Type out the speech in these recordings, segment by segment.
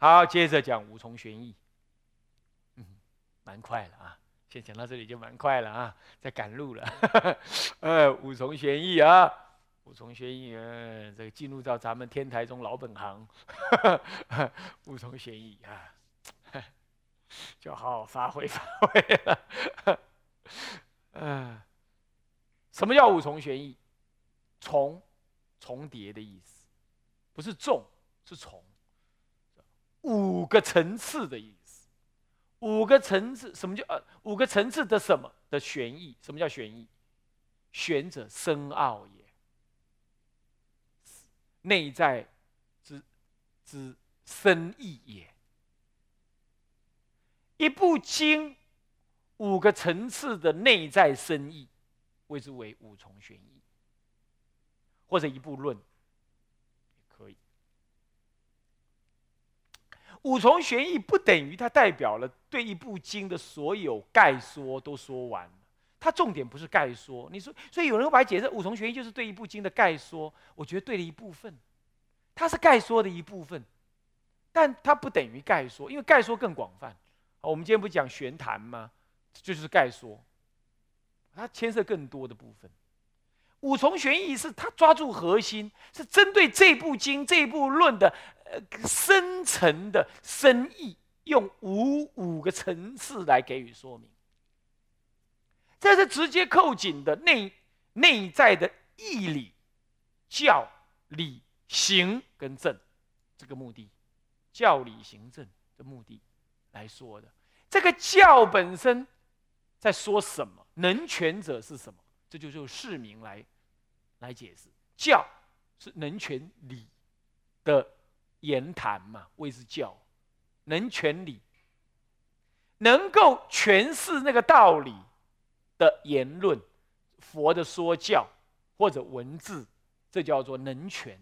好，接着讲五重玄义。嗯，蛮快了啊，先讲到这里就蛮快了啊，在赶路了。呃，五重玄义啊，五重玄义，呃，这个进入到咱们天台中老本行，五重玄义啊，就好好发挥发挥了。嗯，什么叫五重玄义？重，重叠的意思，不是重，是重。五个层次的意思，五个层次，什么叫呃五个层次的什么的玄义？什么叫玄义？玄者深奥也，内在之之深意也。一部经，五个层次的内在深意，谓之为五重玄义，或者一部论。五重玄义不等于它代表了对一部经的所有概说都说完了，它重点不是概说。你说，所以有人会把它解释五重玄义就是对一部经的概说，我觉得对了一部分，它是概说的一部分，但它不等于概说，因为概说更广泛。我们今天不讲玄谈吗？就是概说，它牵涉更多的部分。五重玄义是他抓住核心，是针对这部经、这部论的呃深层的深意，用五五个层次来给予说明。这是直接扣紧的内内在的义理、教、理、行跟正这个目的，教、理、行、政的目的来说的。这个教本身在说什么？能权者是什么？这就用市民来来解释，教是能权理的言谈嘛，谓之教。能权理，能够诠释那个道理的言论，佛的说教或者文字，这叫做能权。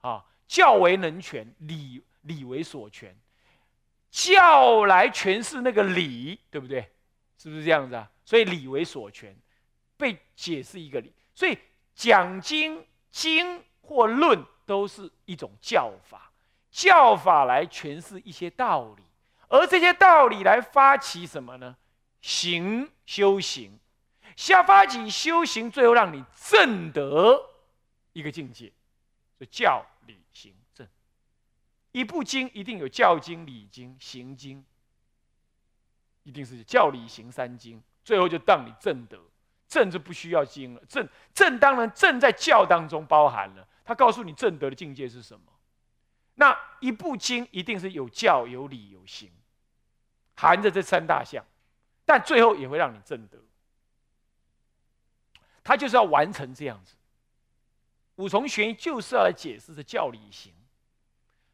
啊，教为能权，理理为所权，教来诠释那个理，对不对？是不是这样子啊？所以理为所权。被解释一个理，所以讲经经或论都是一种教法，教法来诠释一些道理，而这些道理来发起什么呢？行修行，下发起修行，最后让你证得一个境界，就教理行正。一部经一定有教经、理经、行经，一定是教理行三经，最后就让你证得。正就不需要经了，正正当然正在教当中包含了，他告诉你正德的境界是什么。那一部经一定是有教有理有行，含着这三大项，但最后也会让你正德。他就是要完成这样子。五重玄义就是要来解释这教理行，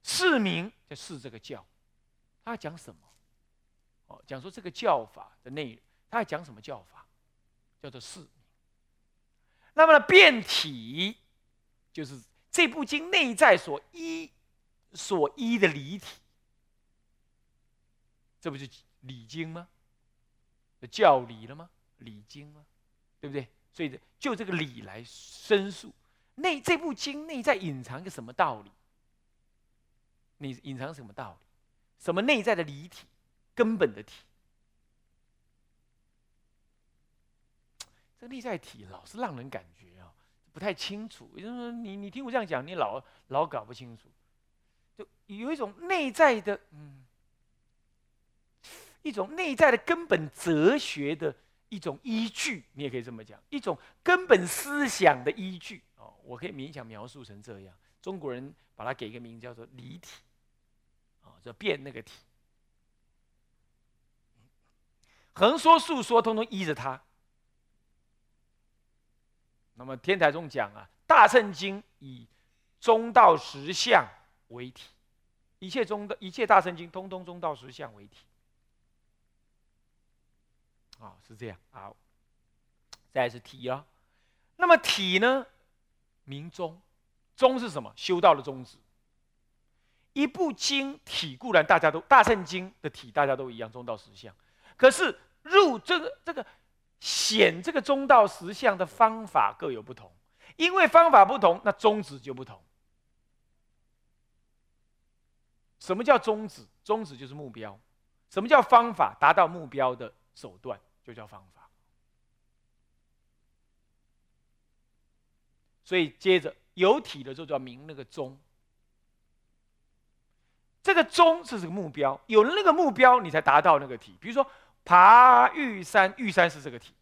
释名就释这个教，他讲什么？哦，讲说这个教法的内容，他要讲什么教法？叫做四。那么呢，变体就是这部经内在所依所依的理体，这不就理经吗？教理了吗？理经吗？对不对？所以就这个理来申诉，内这部经内在隐藏个什么道理？你隐藏什么道理？什么内在的理体？根本的体？这内在体老是让人感觉啊不太清楚，也就是说，你你听我这样讲，你老老搞不清楚，有一种内在的嗯，一种内在的根本哲学的一种依据，你也可以这么讲，一种根本思想的依据。哦，我可以勉强描述成这样，中国人把它给一个名叫做离体，啊，叫变那个体，横说竖说，通通依着它。那么天台中讲啊，《大乘经》以中道实相为体，一切中的一切大乘经，通通中道实相为体。啊，是这样。好，再是体啊。那么体呢，名宗，宗是什么？修道的宗旨。一部经体固然大家都，《大乘经》的体大家都一样，中道实相。可是入这个这个。显这个中道实相的方法各有不同，因为方法不同，那宗旨就不同。什么叫宗旨？宗旨就是目标。什么叫方法？达到目标的手段就叫方法。所以接着有体的就要明那个宗。这个宗是这个目标，有了那个目标，你才达到那个体。比如说爬玉山，玉山是这个体，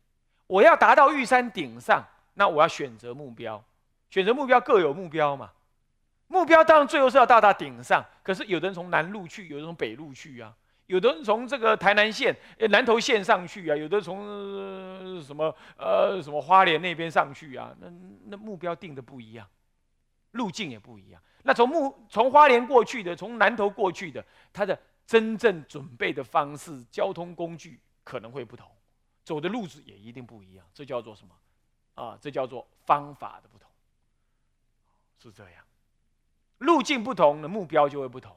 我要达到玉山顶上，那我要选择目标，选择目标各有目标嘛。目标当然最后是要到达顶上，可是有的人从南路去，有的从北路去啊，有的人从这个台南县、南投县上去啊，有的从什么呃什么花莲那边上去啊，那那目标定的不一样，路径也不一样。那从木从花莲过去的，从南投过去的，他的真正准备的方式、交通工具可能会不同，走的路子也一定不一样。这叫做什么？啊，这叫做方法的不同，是这样。路径不同的目标就会不同，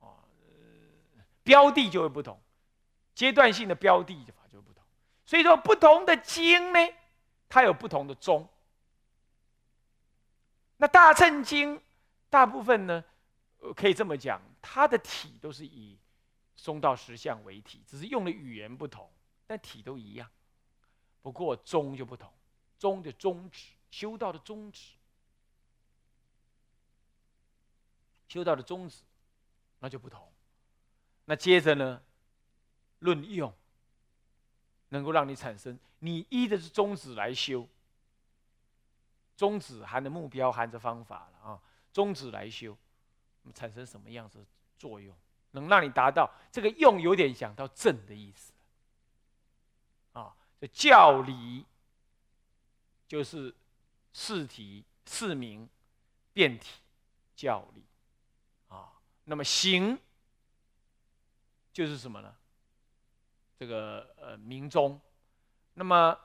啊，标的就会不同，阶段性的标的法就会不同。所以说，不同的经呢，它有不同的宗。那大乘经。大部分呢，可以这么讲，它的体都是以中道实相为体，只是用的语言不同，但体都一样。不过宗就不同，宗的宗旨，修道的宗旨，修道的宗旨，那就不同。那接着呢，论用，能够让你产生，你依的是宗旨来修，宗旨含着目标，含着方法了啊。宗旨来修，产生什么样子作用？能让你达到这个用，有点想到正的意思。啊，这教理就是四体、四明、变体教理。啊，那么行就是什么呢？这个呃明宗。那么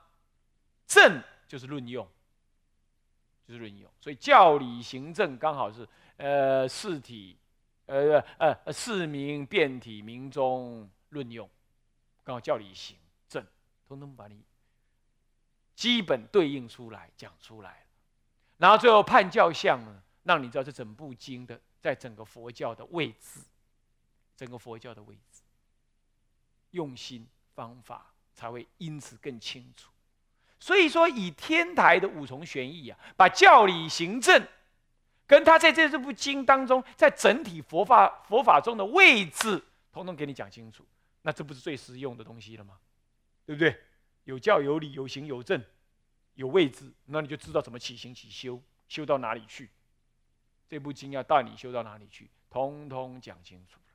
正就是论用。就是论用，所以教理行政刚好是呃四体，呃呃四明变体明中论用，刚好教理行政，通通把你基本对应出来讲出来，然后最后判教相呢，让你知道这整部经的在整个佛教的位置，整个佛教的位置，用心方法才会因此更清楚。所以说，以天台的五重玄义啊，把教理行政，跟他在这这部经当中，在整体佛法佛法中的位置，统统给你讲清楚。那这不是最实用的东西了吗？对不对？有教有理，有行有证，有位置，那你就知道怎么起行起修，修到哪里去。这部经要带你修到哪里去，通通讲清楚了。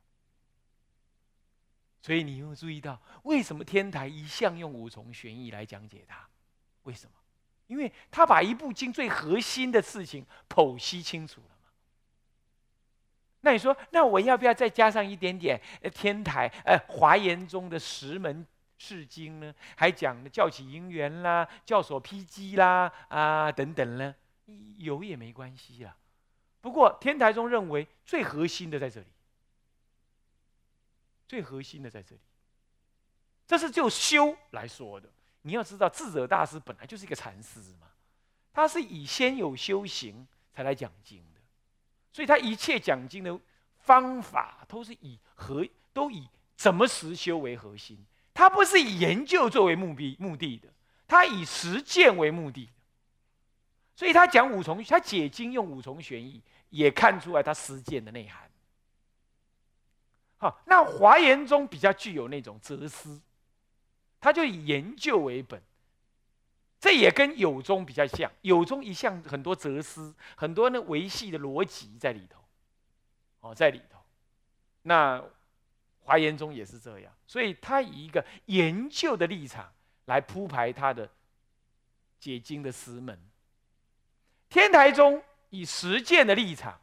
所以你有注意到，为什么天台一向用五重玄义来讲解它？为什么？因为他把一部经最核心的事情剖析清楚了嘛。那你说，那我要不要再加上一点点？天台呃华严中的十门释经呢？还讲教起因缘啦，教所披机啦啊等等呢？有也没关系啦。不过天台中认为最核心的在这里，最核心的在这里，这是就修来说的。你要知道，智者大师本来就是一个禅师嘛，他是以先有修行才来讲经的，所以他一切讲经的方法都是以核，都以怎么实修为核心。他不是以研究作为目的目的的，他以实践为目的。所以他讲五重，他解经用五重玄义，也看出来他实践的内涵。好，那华严宗比较具有那种哲思。他就以研究为本，这也跟有中比较像。有中一向很多哲思，很多呢维系的逻辑在里头，哦，在里头。那华严宗也是这样，所以他以一个研究的立场来铺排他的解经的师门。天台宗以实践的立场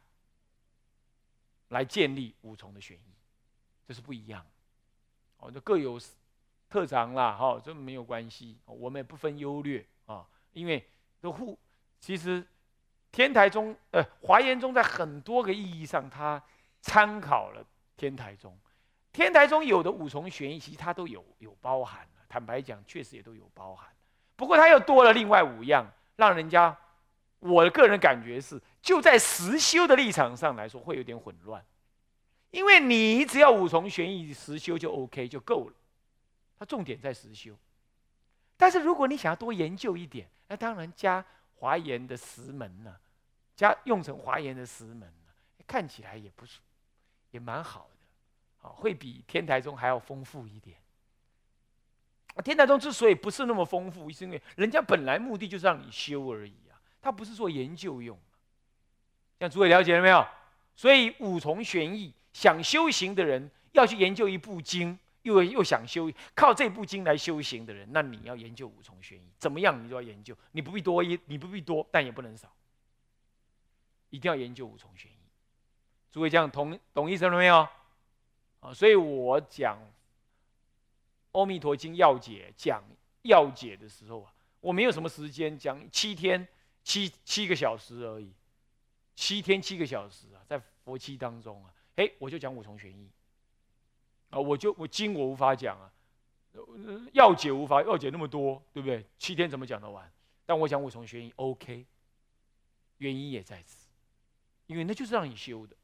来建立五重的玄义，这是不一样。哦，就各有。特长啦，哈，这没有关系，我们也不分优劣啊，因为都互，其实天台宗，呃，华严宗在很多个意义上，它参考了天台宗，天台宗有的五重玄义，其实它都有有包含坦白讲，确实也都有包含，不过它又多了另外五样，让人家，我的个人感觉是，就在实修的立场上来说，会有点混乱。因为你只要五重玄义实修就 OK 就够了，它重点在实修。但是如果你想要多研究一点，那当然加华严的十门呢，加用成华严的十门呢，看起来也不是，也蛮好的，啊，会比天台宗还要丰富一点。天台宗之所以不是那么丰富，是因为人家本来目的就是让你修而已啊，他不是做研究用。这样诸位了解了没有？所以五重玄义。想修行的人要去研究一部经，又又想修靠这部经来修行的人，那你要研究五重玄义，怎么样你都要研究，你不必多一，你不必多，但也不能少，一定要研究五重玄义。诸位这样同懂意思了没有？啊，所以我讲《阿弥陀经要解》讲要解的时候啊，我没有什么时间讲七天七七个小时而已，七天七个小时啊，在佛期当中啊。哎，我就讲五重玄义啊，我就我经我无法讲啊，要解无法要解那么多，对不对？七天怎么讲得完？但我讲五重玄义，OK，原因也在此，因为那就是让你修的，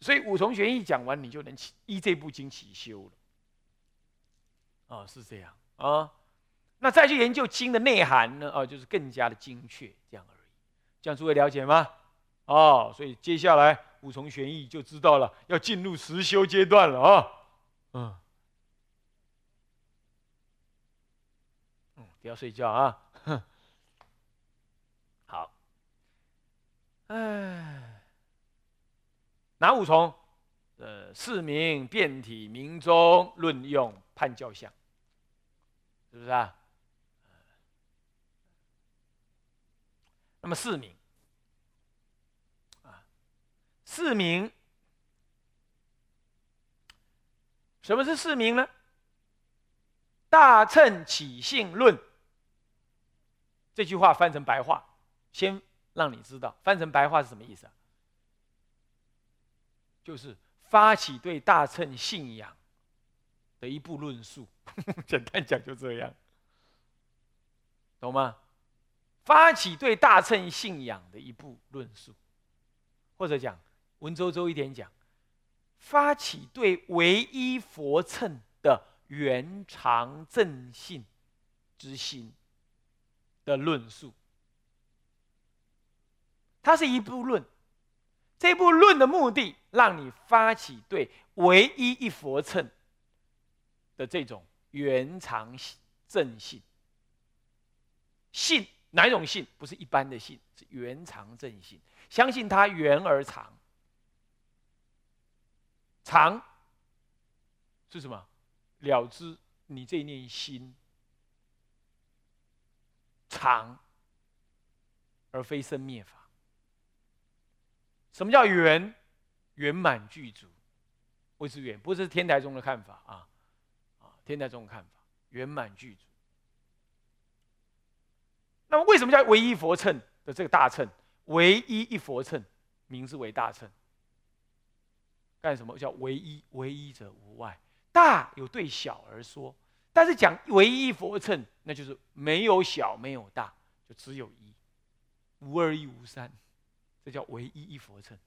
所以五重玄义讲完，你就能起依这部经起修了。啊，是这样啊，那再去研究经的内涵呢？啊，就是更加的精确，这样而已。这样诸位了解吗？哦，所以接下来。五重玄义就知道了，要进入实修阶段了啊！嗯，嗯，不要睡觉啊！好，哎，哪五重？呃，四明、变体、明中、论用、判教相，是不是啊？那么四明。四明，什么是四明呢？大乘起性论这句话翻成白话，先让你知道，翻成白话是什么意思啊？就是发起对大乘信仰的一部论述，简单讲就这样，懂吗？发起对大乘信仰的一部论述，或者讲。文绉绉一点讲，发起对唯一佛乘的圆常正信之心的论述，它是一部论。这部论的目的，让你发起对唯一一佛乘的这种圆常正信。信哪一种信？不是一般的信，是原常正信，相信它圆而长，长是什么？了知你这一念心长，而非生灭法。什么叫圆？圆满具足，谓之圆。不是天台中的看法啊，啊，天台中的看法，圆满具足。那么为什么叫唯一佛乘的这个大乘？唯一一佛乘，名字为大乘。干什么叫唯一？唯一者无外，大有对小而说，但是讲唯一佛乘，那就是没有小，没有大，就只有一，无二亦无三，这叫唯一一佛乘，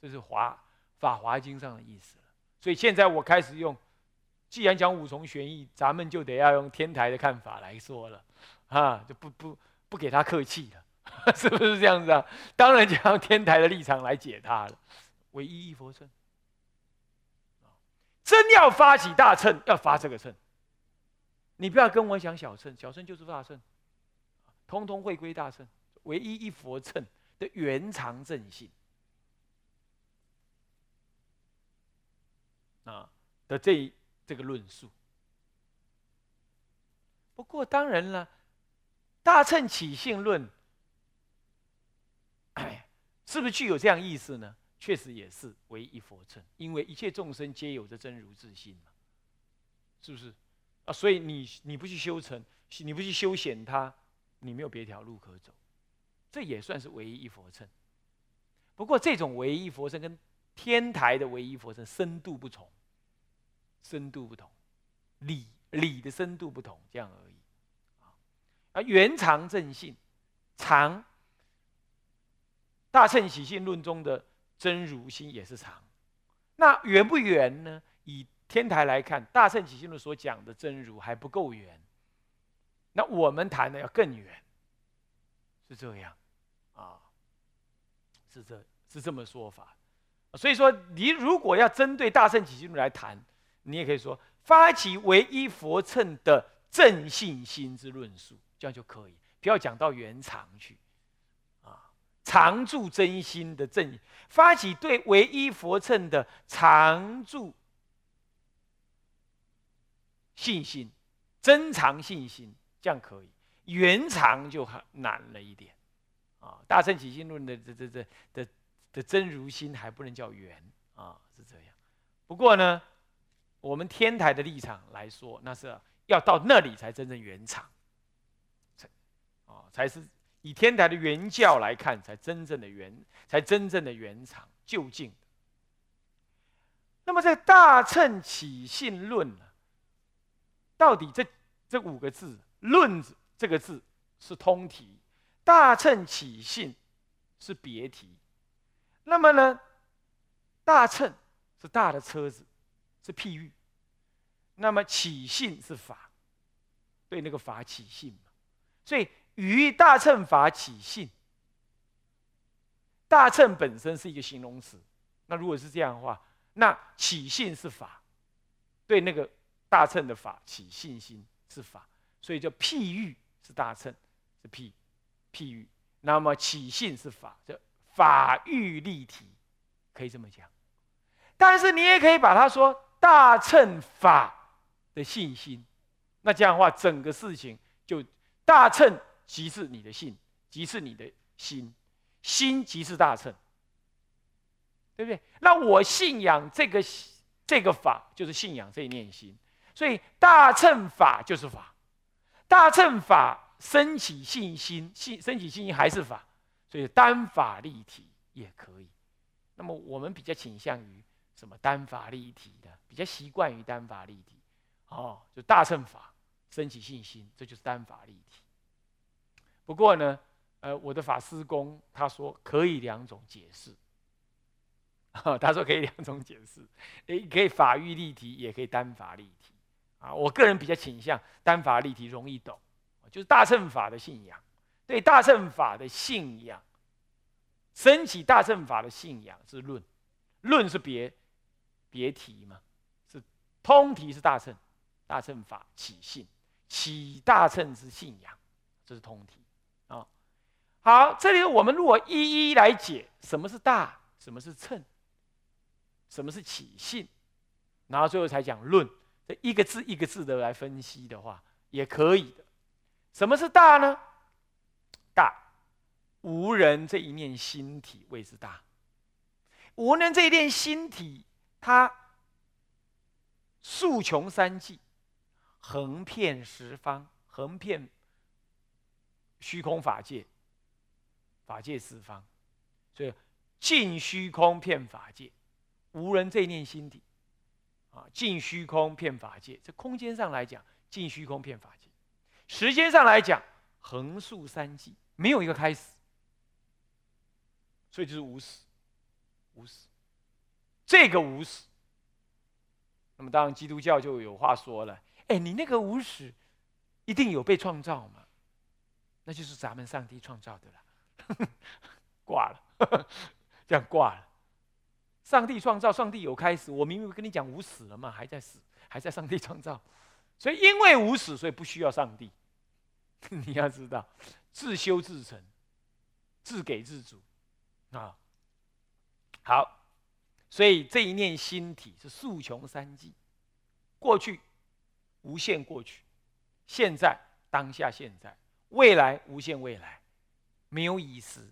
这是华法华经上的意思所以现在我开始用，既然讲五重玄义，咱们就得要用天台的看法来说了，啊，就不不不给他客气了，是不是这样子啊？当然就用天台的立场来解他了，唯一一佛称。真要发起大乘，要发这个乘。你不要跟我讲小乘，小乘就是大乘，通通会归大乘，唯一一佛乘的原常正性啊的这这个论述。不过当然了，大乘起性论，是不是具有这样意思呢？确实也是唯一佛乘，因为一切众生皆有着真如自信嘛，是不是？啊，所以你你不去修成，你不去修显它，你没有别条路可走，这也算是唯一一佛乘。不过这种唯一佛乘跟天台的唯一佛乘深度不同，深度不同，理理的深度不同，这样而已。啊，圆常正信，常大乘起信论中的。真如心也是常，那圆不圆呢？以天台来看，大乘起信论所讲的真如还不够圆，那我们谈的要更圆，是这样，啊，是这是这么说法。所以说，你如果要针对大乘起信论来谈，你也可以说发起唯一佛乘的正信心之论述，这样就可以，不要讲到圆常去。啊常住真心的正发起对唯一佛乘的常住信心，增长信心，这样可以。圆常就很难了一点啊。大乘起心论的这这这的的真如心还不能叫圆啊，是这样。不过呢，我们天台的立场来说，那是要到那里才真正圆常，才啊才是。以天台的原教来看，才真正的原，才真正的原厂究竟。那么，在《大乘起信论》呢，到底这这五个字“论”字这个字是通题，“大乘起信”是别题。那么呢，“大乘”是大的车子，是譬喻；那么“起信”是法，对那个法起信嘛，所以。于大乘法起信，大乘本身是一个形容词。那如果是这样的话，那起信是法，对那个大乘的法起信心是法，所以叫譬喻是大乘是譬譬喻。那么起信是法，叫法喻立体，可以这么讲。但是你也可以把它说大乘法的信心，那这样的话，整个事情就大乘。即是你的信，即是你的心，心即是大乘，对不对？那我信仰这个这个法，就是信仰这一念心，所以大乘法就是法，大乘法升起信心，信升起信心还是法，所以单法立体也可以。那么我们比较倾向于什么单法立体的，比较习惯于单法立体，哦，就大乘法升起信心，这就是单法立体。不过呢，呃，我的法师公他说可以两种解释，他说可以两种解释，诶，可以法域立体，也可以单法立体，啊，我个人比较倾向单法立体容易懂，就是大乘法的信仰，对大乘法的信仰，升起大乘法的信仰是论，论是别别题嘛，是通题是大乘，大乘法起信，起大乘之信仰，这是通题。好，这里我们如果一一来解，什么是大，什么是称，什么是起信，然后最后才讲论，这一个字一个字的来分析的话，也可以的。什么是大呢？大，无人这一念心体谓之大。无人这一念心体，它数穷三际，横遍十方，横遍虚空法界。法界四方，所以尽虚空遍法界，无人这念心底啊！尽虚空遍法界，这空间上来讲，尽虚空遍法界；时间上来讲，横竖三际，没有一个开始，所以就是无始，无始。这个无始，那么当然基督教就有话说了：哎，你那个无始，一定有被创造吗？那就是咱们上帝创造的了。挂了，这样挂了。上帝创造，上帝有开始。我明明跟你讲无始了嘛，还在死，还在上帝创造。所以因为无始，所以不需要上帝。你要知道，自修自成，自给自足啊。好，所以这一念心体是数穷三际，过去无限过去，现在当下现在，未来无限未来。没有已时，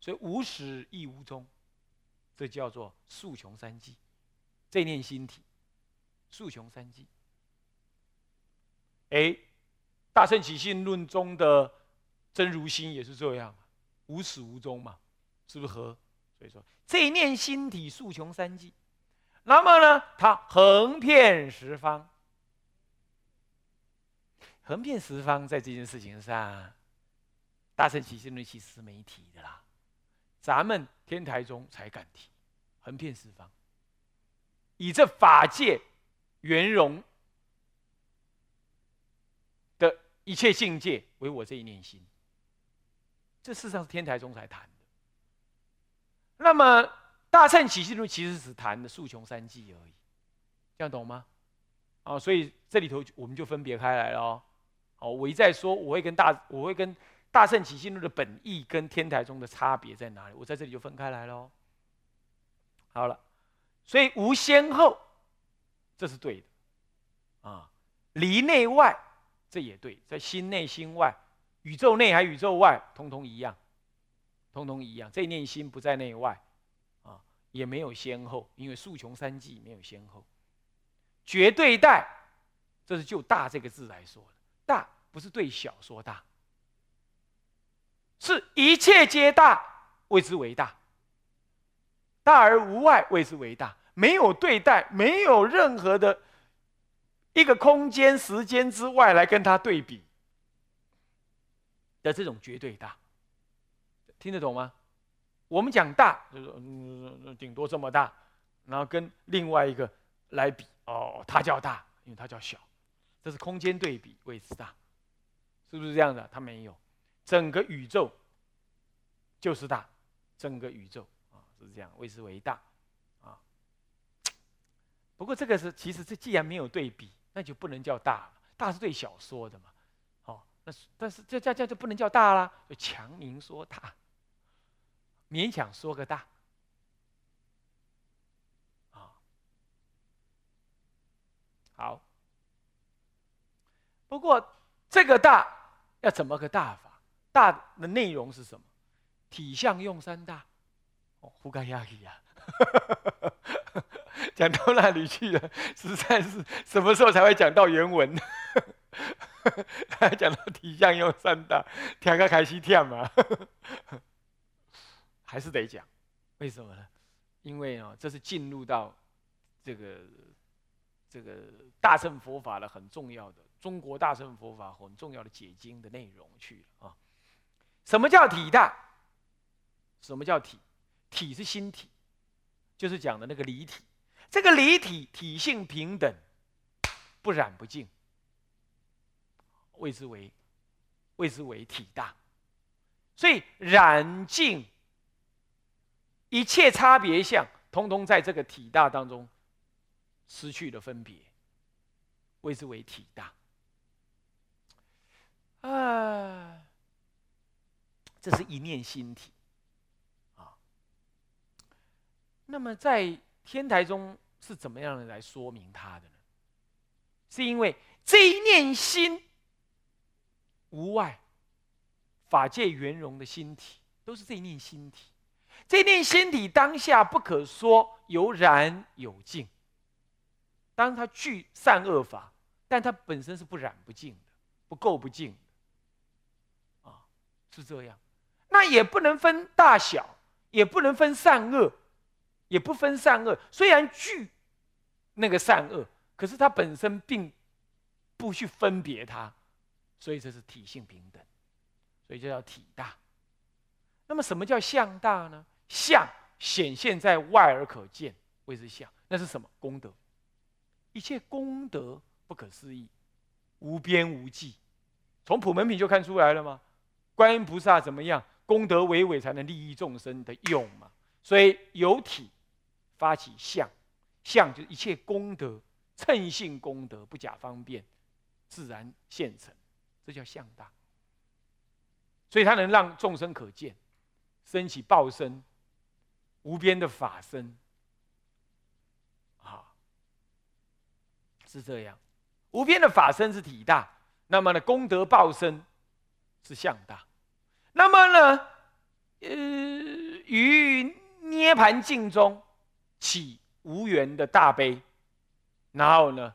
所以无始亦无终，这叫做数穷三际。这念心体，数穷三际。哎，大圣起信论中的真如心也是这样，无始无终嘛，是不是和？所以说这念心体数穷三际，那么呢，它横遍十方，横遍十方，在这件事情上。大乘起信论其实是没提的啦，咱们天台中才敢提，横遍四方，以这法界圆融的一切境界为我这一念心。这事实上是天台宗才谈的。那么大乘起信论其实只谈的数穷三际而已，这样懂吗？啊，所以这里头我们就分别开来了哦。好，我一再说我会跟大我会跟大圣起信论的本意跟天台宗的差别在哪里？我在这里就分开来喽。好了，所以无先后，这是对的啊。离内外，这也对，在心内心外。宇宙内还宇宙外，通通一样，通通一样。这念心不在内外，啊，也没有先后，因为数穷三际没有先后。绝对大，这是就大这个字来说的，大不是对小说大，一切皆大，谓之为大。大而无外，谓之为大。没有对待，没有任何的一个空间、时间之外来跟它对比。的这种绝对大，听得懂吗？我们讲大，就是，顶多这么大，然后跟另外一个来比，哦，它叫大，因为它叫小，这是空间对比谓之大，是不是这样的？它没有，整个宇宙就是大，整个宇宙啊是这样，位置为大啊。不过这个是，其实这既然没有对比，那就不能叫大，大是对小说的嘛。哦那但是这这这就不能叫大啦，就强名说大，勉强说个大，啊，好。不过这个大要怎么个大法？大的内容是什么？体相用三大。哦，胡干亚里呀，讲到那里去了，实在是什么时候才会讲到原文？他讲到体相用三大，听个开始跳嘛，还是得讲，为什么呢？因为哦，这是进入到这个这个大乘佛法的很重要的中国大乘佛法很重要的解经的内容去了啊。什么叫体大？什么叫体？体是心体，就是讲的那个离体。这个离体体性平等，不染不净。谓之为，谓之为体大，所以染净一切差别相，通通在这个体大当中失去了分别，谓之为体大。啊，这是一念心体啊。那么在天台中是怎么样的来说明它的呢？是因为这一念心。无外，法界圆融的心体，都是这一念心体。这一念心体当下不可说有染有净。当它具善恶法，但它本身是不染不净的，不垢不净的。啊，是这样。那也不能分大小，也不能分善恶，也不分善恶。虽然具那个善恶，可是它本身并不去分别它。所以这是体性平等，所以就叫体大。那么什么叫相大呢？相显现在外而可见，谓之相。那是什么？功德，一切功德不可思议，无边无际。从普门品就看出来了吗？观音菩萨怎么样？功德伟伟，才能利益众生的用嘛。所以有体发起相，相就是一切功德，称性功德不假方便，自然现成。这叫相大，所以它能让众生可见，升起报身，无边的法身，啊，是这样，无边的法身是体大，那么呢，功德报身是相大，那么呢，呃，于涅盘境中起无缘的大悲，然后呢，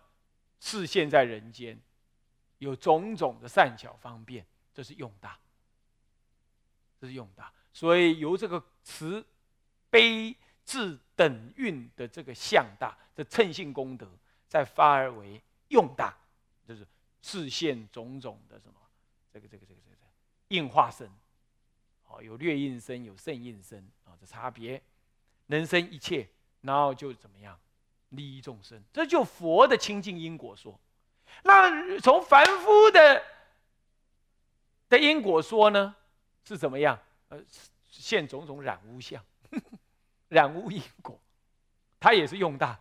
示现在人间。有种种的善巧方便，这是用大，这是用大。所以由这个慈悲智等运的这个相大，这称性功德，再发而为用大，就是示现种种的什么，这个这个这个这个应化身，哦，有略应身，有胜应身啊，这差别，能生一切，然后就怎么样，利益众生，这就佛的清净因果说。那从凡夫的的因果说呢，是怎么样？呃，现种种染污相，染污因果，它也是用大，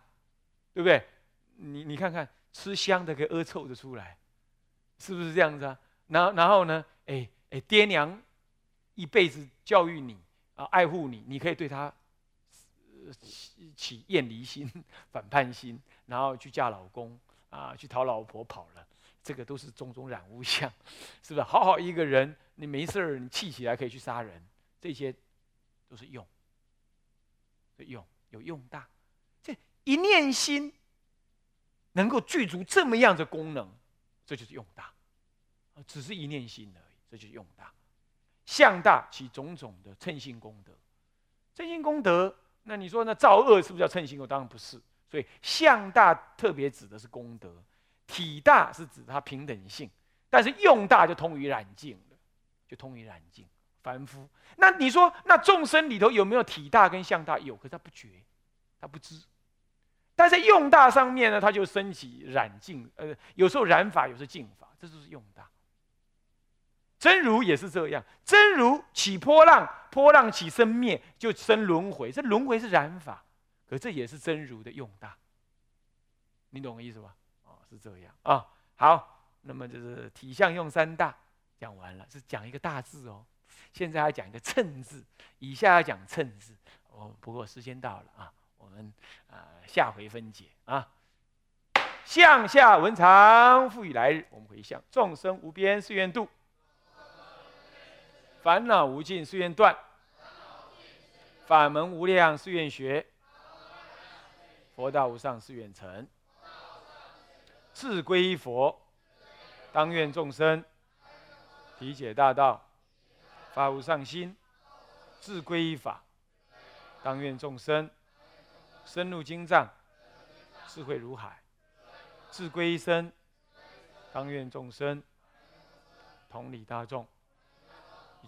对不对？你你看看，吃香的给恶臭的出来，是不是这样子啊？然后然后呢？哎哎，爹娘一辈子教育你啊，爱护你，你可以对他起起厌离心、反叛心，然后去嫁老公啊，去讨老婆跑了，这个都是种种染污相，是不是？好好一个人，你没事儿，你气起来可以去杀人，这些都是用，用有用大，这一念心。能够具足这么样的功能，这就是用大，只是一念心而已，这就是用大。相大起种种的称心功德，称心功德，那你说那造恶是不是叫称心我？当然不是。所以相大特别指的是功德，体大是指它平等性，但是用大就通于染净了，就通于染净凡夫。那你说那众生里头有没有体大跟相大？有，可是他不觉，他不知。但在用大上面呢，他就升起染净，呃，有时候染法，有时候净法，这就是用大。真如也是这样，真如起波浪，波浪起生灭，就生轮回，这轮回是染法，可这也是真如的用大。你懂我意思吧？哦，是这样啊。好，那么就是体相用三大讲完了，是讲一个大字哦。现在要讲一个称字，以下要讲称字。哦，不过时间到了啊。我们啊，下回分解啊。向下文长，复以来日。我们回向：众生无边誓愿度，烦恼无尽誓愿断，法门无量誓愿学，佛道无上誓愿成。自归佛，当愿众生体解大道，发无上心；自归法，当愿众生。深入经藏，智慧如海；智归一生，当愿众生同理大众，